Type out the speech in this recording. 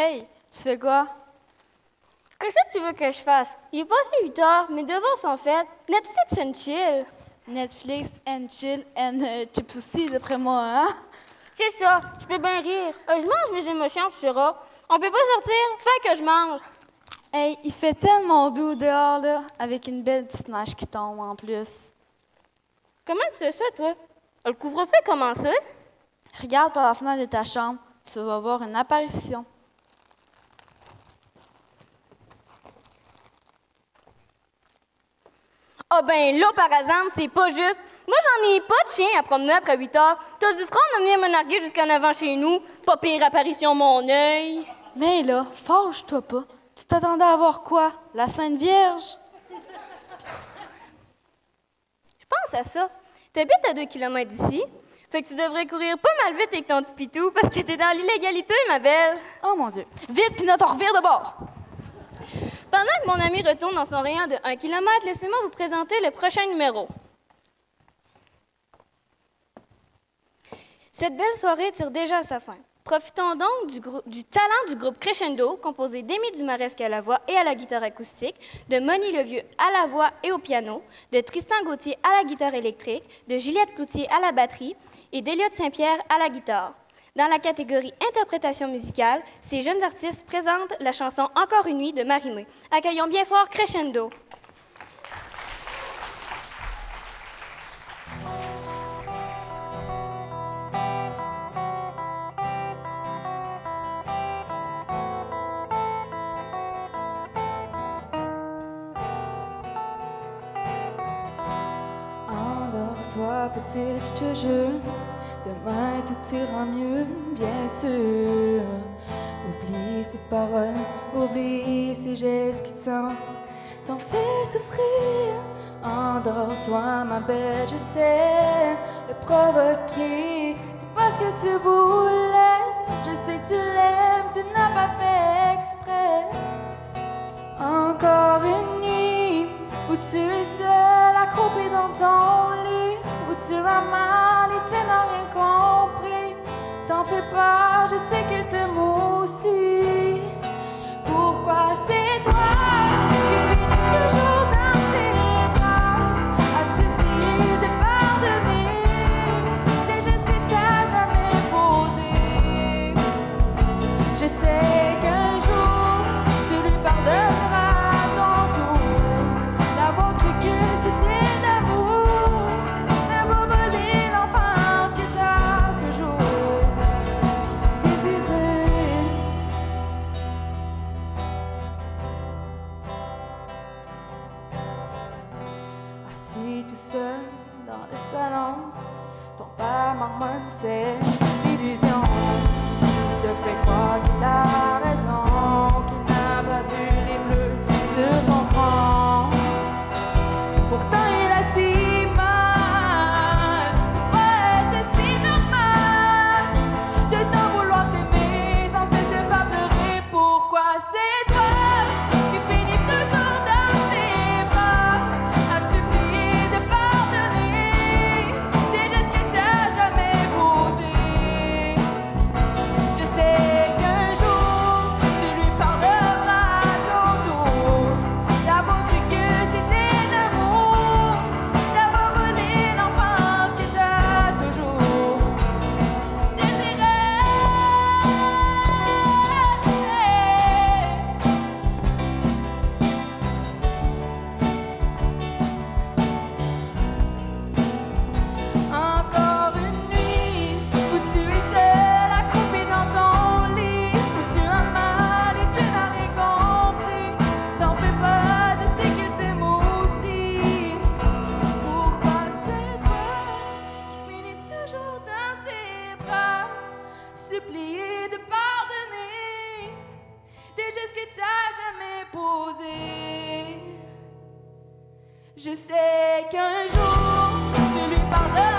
Hey, tu fais quoi? Qu'est-ce que tu veux que je fasse? Il est passé 8 heures, mes devoirs sont faits. Netflix and chill. Netflix and chill and euh, chips aussi, d'après moi, hein? C'est ça, je peux bien rire. Euh, je mange mes émotions, tu sauras. On peut pas sortir, fais que je mange. Hey, il fait tellement doux dehors, là, avec une belle petite neige qui tombe en plus. Comment tu sais ça, toi? Le couvre-feu a commencé? Regarde par la fenêtre de ta chambre, tu vas voir une apparition. Ah ben là, par exemple, c'est pas juste. Moi, j'en ai pas de chien à promener après 8 heures. T'as du front de venir me narguer jusqu'en avant chez nous. Pas pire apparition, mon œil. Mais là, fâche-toi pas. Tu t'attendais à voir quoi? La Sainte Vierge? Je pense à ça. T'habites à 2 km d'ici. Fait que tu devrais courir pas mal vite avec ton petit pitou parce que t'es dans l'illégalité, ma belle. Oh mon Dieu. Vite, puis on revire de bord. Pendant que mon ami retourne dans son rayon de 1 km, laissez-moi vous présenter le prochain numéro. Cette belle soirée tire déjà à sa fin. Profitons donc du, talent du groupe Crescendo, composé d'Émy Dumaresque à la voix et à la guitare acoustique, de Moni Levieux à la voix et au piano, de Tristan Gauthier à la guitare électrique, de Juliette Cloutier à la batterie et d'Eliott Saint-Pierre à la guitare. Dans la catégorie interprétation musicale, ces jeunes artistes présentent la chanson Encore une nuit de Marimé. Accueillons bien fort Crescendo. Endors-toi, petite, je te jure. Demain tout ira mieux, bien sûr. Oublie ces paroles, oublie ces gestes qui t'en, t'en fait souffrir. Endors-toi, ma belle, je sais le provoquer. C'est pas ce que tu voulais. Je sais que tu l'aimes, tu n'as pas fait exprès. Encore une nuit où tu es seul accroupi dans ton lit, tu vas mal et tu n'as rien compris. T'en fais pas, je sais qu'elle t'aime aussi. Pourquoi c'est toi qui finis toujours salon, ton père marmonne ses illusions. Il se fait croire qu'il a Je sais qu'un jour, tu lui pardonnes.